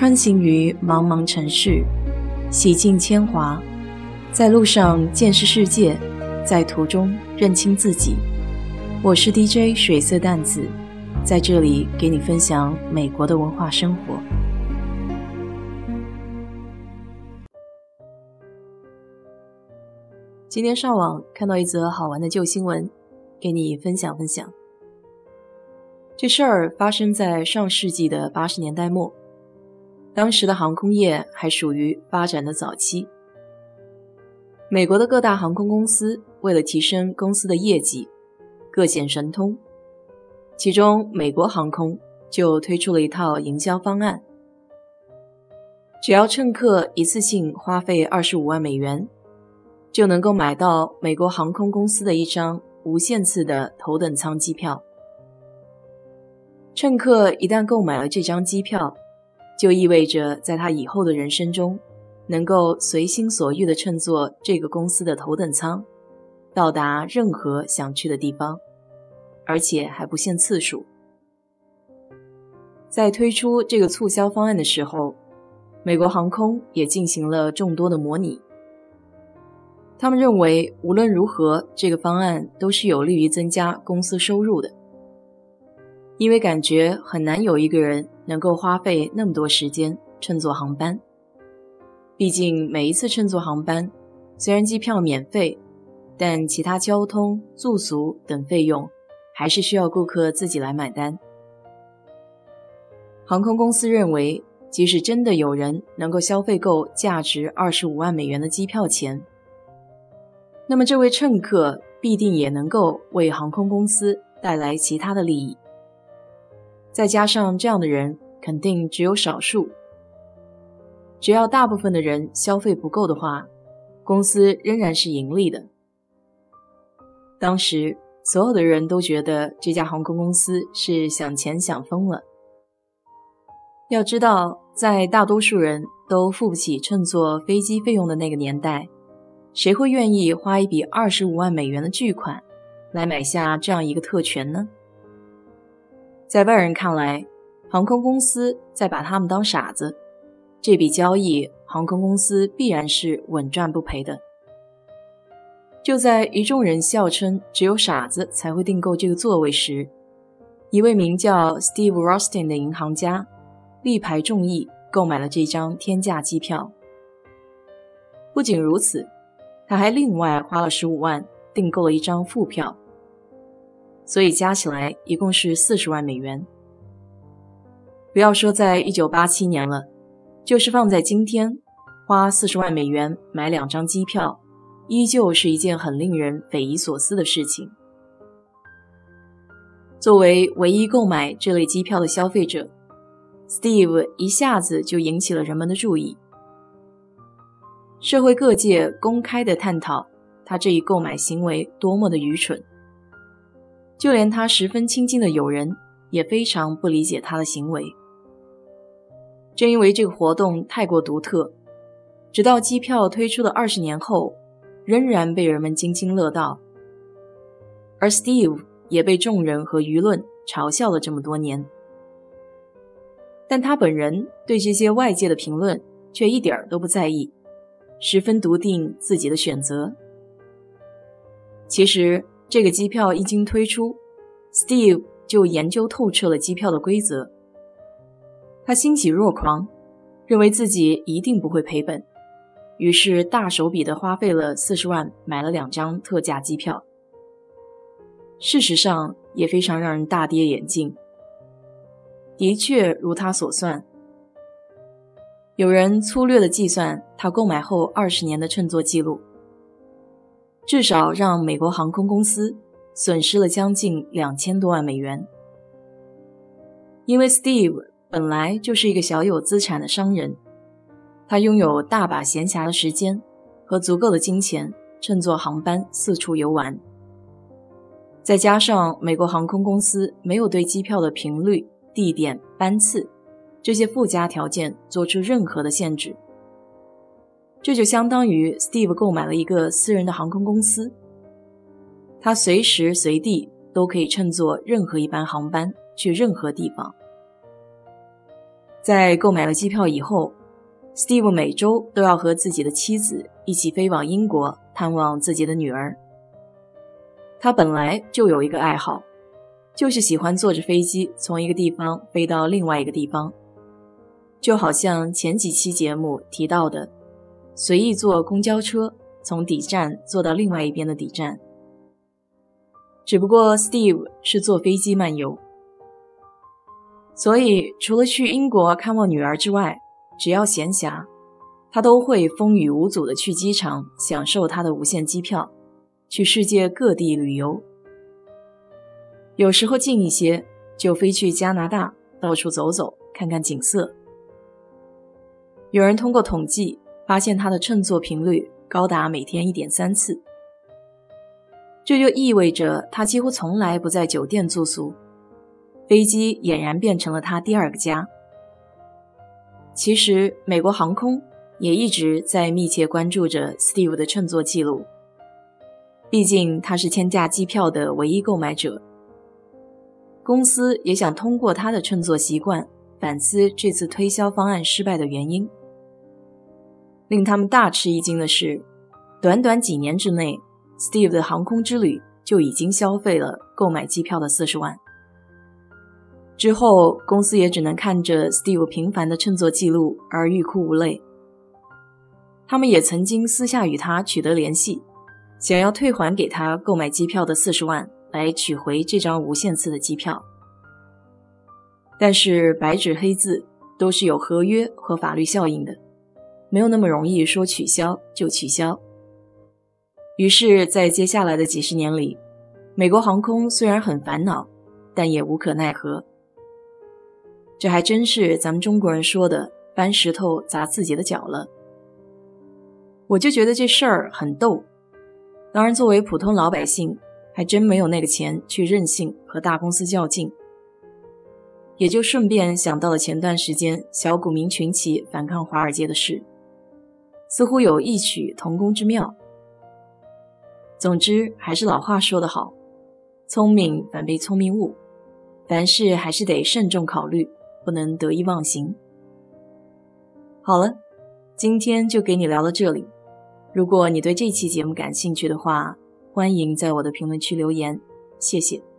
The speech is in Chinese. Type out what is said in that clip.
穿行于茫茫城市，洗尽铅华，在路上见识世界，在途中认清自己。我是 DJ 水色淡子，在这里给你分享美国的文化生活。今天上网看到一则好玩的旧新闻，给你分享分享。这事儿发生在上世纪的八十年代末。当时的航空业还属于发展的早期，美国的各大航空公司为了提升公司的业绩，各显神通。其中，美国航空就推出了一套营销方案：只要乘客一次性花费二十五万美元，就能够买到美国航空公司的一张无限次的头等舱机票。乘客一旦购买了这张机票，就意味着，在他以后的人生中，能够随心所欲地乘坐这个公司的头等舱，到达任何想去的地方，而且还不限次数。在推出这个促销方案的时候，美国航空也进行了众多的模拟。他们认为，无论如何，这个方案都是有利于增加公司收入的。因为感觉很难有一个人能够花费那么多时间乘坐航班。毕竟每一次乘坐航班，虽然机票免费，但其他交通、住宿等费用还是需要顾客自己来买单。航空公司认为，即使真的有人能够消费够价值二十五万美元的机票钱，那么这位乘客必定也能够为航空公司带来其他的利益。再加上这样的人肯定只有少数，只要大部分的人消费不够的话，公司仍然是盈利的。当时所有的人都觉得这家航空公司是想钱想疯了。要知道，在大多数人都付不起乘坐飞机费用的那个年代，谁会愿意花一笔二十五万美元的巨款来买下这样一个特权呢？在外人看来，航空公司在把他们当傻子。这笔交易，航空公司必然是稳赚不赔的。就在一众人笑称只有傻子才会订购这个座位时，一位名叫 Steve Rostin 的银行家力排众议购买了这张天价机票。不仅如此，他还另外花了十五万订购了一张副票。所以加起来一共是四十万美元。不要说在一九八七年了，就是放在今天，花四十万美元买两张机票，依旧是一件很令人匪夷所思的事情。作为唯一购买这类机票的消费者，Steve 一下子就引起了人们的注意。社会各界公开的探讨他这一购买行为多么的愚蠢。就连他十分亲近的友人也非常不理解他的行为。正因为这个活动太过独特，直到机票推出的二十年后，仍然被人们津津乐道。而 Steve 也被众人和舆论嘲笑了这么多年，但他本人对这些外界的评论却一点儿都不在意，十分笃定自己的选择。其实。这个机票一经推出，Steve 就研究透彻了机票的规则。他欣喜若狂，认为自己一定不会赔本，于是大手笔的花费了四十万买了两张特价机票。事实上也非常让人大跌眼镜，的确如他所算。有人粗略的计算他购买后二十年的乘坐记录。至少让美国航空公司损失了将近两千多万美元，因为 Steve 本来就是一个小有资产的商人，他拥有大把闲暇的时间和足够的金钱，乘坐航班四处游玩。再加上美国航空公司没有对机票的频率、地点、班次这些附加条件做出任何的限制。这就相当于 Steve 购买了一个私人的航空公司，他随时随地都可以乘坐任何一班航班去任何地方。在购买了机票以后，Steve 每周都要和自己的妻子一起飞往英国探望自己的女儿。他本来就有一个爱好，就是喜欢坐着飞机从一个地方飞到另外一个地方，就好像前几期节目提到的，随意坐公交车从底站坐到另外一边的底站。只不过 Steve 是坐飞机漫游。所以，除了去英国看望女儿之外，只要闲暇，他都会风雨无阻地去机场享受他的无限机票，去世界各地旅游。有时候近一些，就飞去加拿大到处走走，看看景色。有人通过统计发现，他的乘坐频率高达每天一点三次，这就意味着他几乎从来不在酒店住宿。飞机俨然变成了他第二个家。其实，美国航空也一直在密切关注着 Steve 的乘坐记录，毕竟他是千价机票的唯一购买者。公司也想通过他的乘坐习惯反思这次推销方案失败的原因。令他们大吃一惊的是，短短几年之内，Steve 的航空之旅就已经消费了购买机票的四十万。之后，公司也只能看着 Steve 频繁的乘坐记录而欲哭无泪。他们也曾经私下与他取得联系，想要退还给他购买机票的四十万，来取回这张无限次的机票。但是白纸黑字都是有合约和法律效应的，没有那么容易说取消就取消。于是，在接下来的几十年里，美国航空虽然很烦恼，但也无可奈何。这还真是咱们中国人说的“搬石头砸自己的脚”了。我就觉得这事儿很逗。当然，作为普通老百姓，还真没有那个钱去任性和大公司较劲。也就顺便想到了前段时间小股民群起反抗华尔街的事，似乎有异曲同工之妙。总之，还是老话说得好：“聪明反被聪明误，凡事还是得慎重考虑。”不能得意忘形。好了，今天就给你聊到这里。如果你对这期节目感兴趣的话，欢迎在我的评论区留言，谢谢。